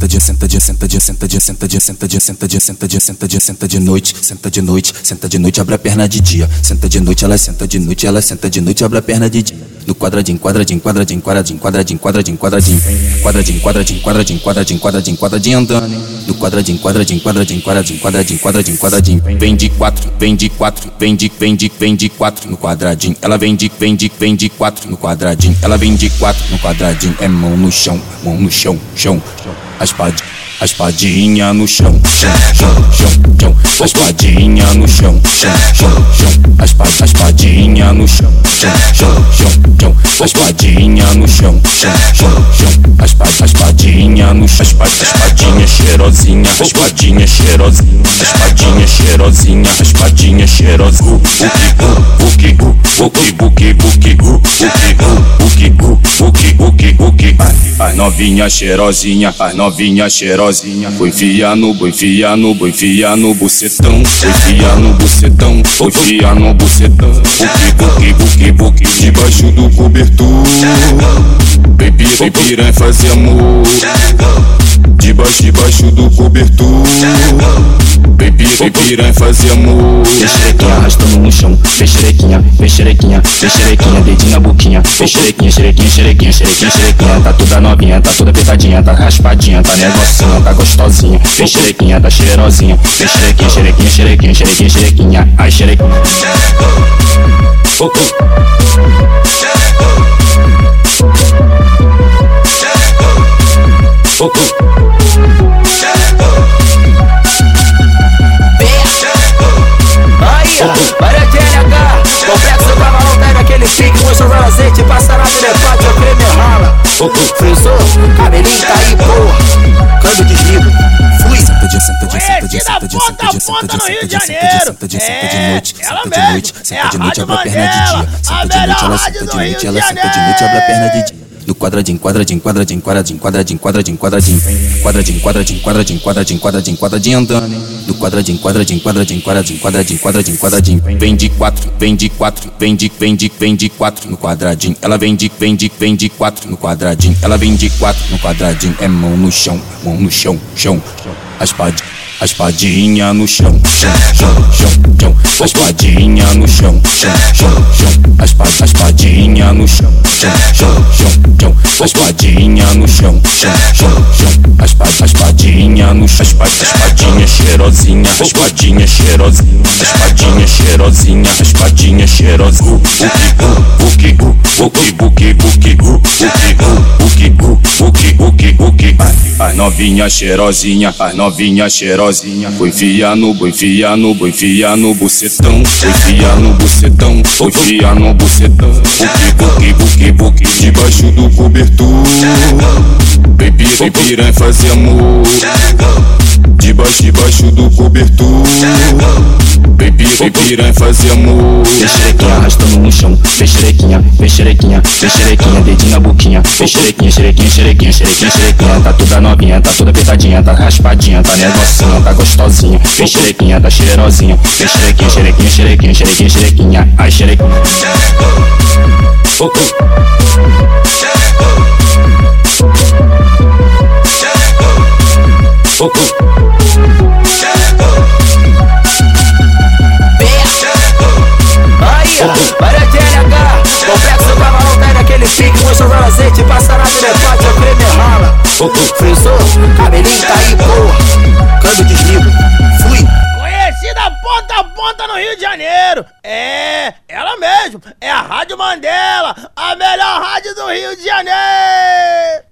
senta de senta de senta de senta de senta de senta de senta de senta de senta de senta de noite, senta de noite, senta de noite, abre a perna de dia. Senta de noite, ela senta de noite, ela senta de noite, abre a perna de dia. No quadradinho, quadradinho, quadradinho, quadradinho, quadradinho, quadradinho, quadradinho, quadradinho, quadradinho, quadradinho, quadradinho, quadradinho, quadradinho andando. No quadradinho, quadradinho, quadradinho, quadradinho, quadradinho, quadradinho, quadradinho. Vem de quatro, vem de quatro, vem de, vem de, vem de quatro no quadradinho. Ela vem de, vem de, vem de quatro no quadradinho. Ela vem de quatro no quadradinho. É mão no chão, mão no chão, chão. A espadinha, a espadinha no chão, chão, chão, chão, chão. A espadinha no chão, chão, chão, chão. A espada, a espadinha no chão, chão, chão, chão, chão. A espadinha no chão, chão, chão, chão. A espada, a espadinha no chão, a espadinha cheirosinha, a espadinha cheirosinha, a espadinha cheirosinha, a espadinha cheirosinha. Buki, buki, buki, buki, buki, buki, buki, buki, buki, buki, buki. As novinha cheirosinha, as novinha cheirosinha. Foi enfiar no, foi enfiar no, foi enfiar no bucetão. Foi enfiar no bucetão, foi enfiar no bucetão. Buki, buki, buki, buki, debaixo do cobertor. Baby, baby, piranha fazer amor. Debaixo, debaixo do cobertor. Baby, piranha fazer amor. Vem xerequinha arrastando no chão, vem xerequinha, vem xerequinha, vem xerequinha, dedinho na boquinha, vem xerequinha, xerequinha, xerequinha, xerequinha, xerequinha, tá toda novinha, tá toda apertadinha, tá raspadinha, tá negocinho, tá gostosinha, vem xerequinha, tá cheirosinha, vem xerequinha, xerequinha, xerequinha, xerequinha, xerequinha, ai xerequinha. Oh, oh. Oh, oh. Para de LH, complexo da malão pega aquele chique, o azeite, passa na elefante, o creme rala. Frisou, cabelinho tá aí, fui. Câmbio de rio. Senta é, de noite, senta é de noite, senta de dia, senta de ela senta de a senta de a senta de do senta de Janeiro. Ela senta de noite, de a senta de dia. No quadradinho, quadradinho, quadradinho, quadradinho, quadradinho, quadradinho, quadradinho, quadradinho, quadradinho, quadradinho, quadradinho, quadradinho, quadradinho andando. No quadradinho, quadradinho, quadradinho, quadradinho, quadradinho, quadradinho, quadradinho. Vem de quatro, vem de quatro, vem de, vem de, vem de quatro no quadradinho. Ela vem de, vem de, vem de quatro no quadradinho. Ela vem de quatro no quadradinho. É mão no chão, mão no chão, chão. A espadinha, a espadinha no chão, chão, chão, chão, chão. A espadinha no chão, chão, chão, chão. A espadinha no chão, chão, chão, chão. A espadinha no chão, chão, chão, chão. A espada, a espadinha no chão, a espadinha cheirosinha, a espadinha cheirosinha, a espadinha cheirosinha, a espadinha cheirosinha. Buki, buki, buki, buki, buki, buki, buki, buki, buki, buki. As novinha cheirosinha, as novinha cheirosinha. Foi enfiar no, foi enfiar no, foi enfiar no bucetão. Foi enfiar no bucetão, foi enfiar no bucetão. Buki, buki, buki, buki, debaixo do cobertor. Baby, baby, piranha fazer amor. Debaixo, debaixo do cobertor. Baby, baby, piranha fazer amor. Vem xerequinha arrastando no chão, vem xerequinha, vem xerequinha, vem xerequinha, dedinho na boquinha, vem xerequinha, xerequinha, xerequinha, xerequinha, xerequinha, tá toda novinha, tá toda apertadinha, tá raspadinha, tá negocinho, tá gostosinha, vem xerequinha, tá cheirosinha, vem xerequinha, xerequinha, xerequinha, xerequinha, xerequinha, ai xerequinha. Oh, oh. Frisou, cabelinho tá aí, porra, câmbio desliga, fui. Conhecida ponta a ponta no Rio de Janeiro. É, ela mesmo. É a Rádio Mandela, a melhor rádio do Rio de Janeiro.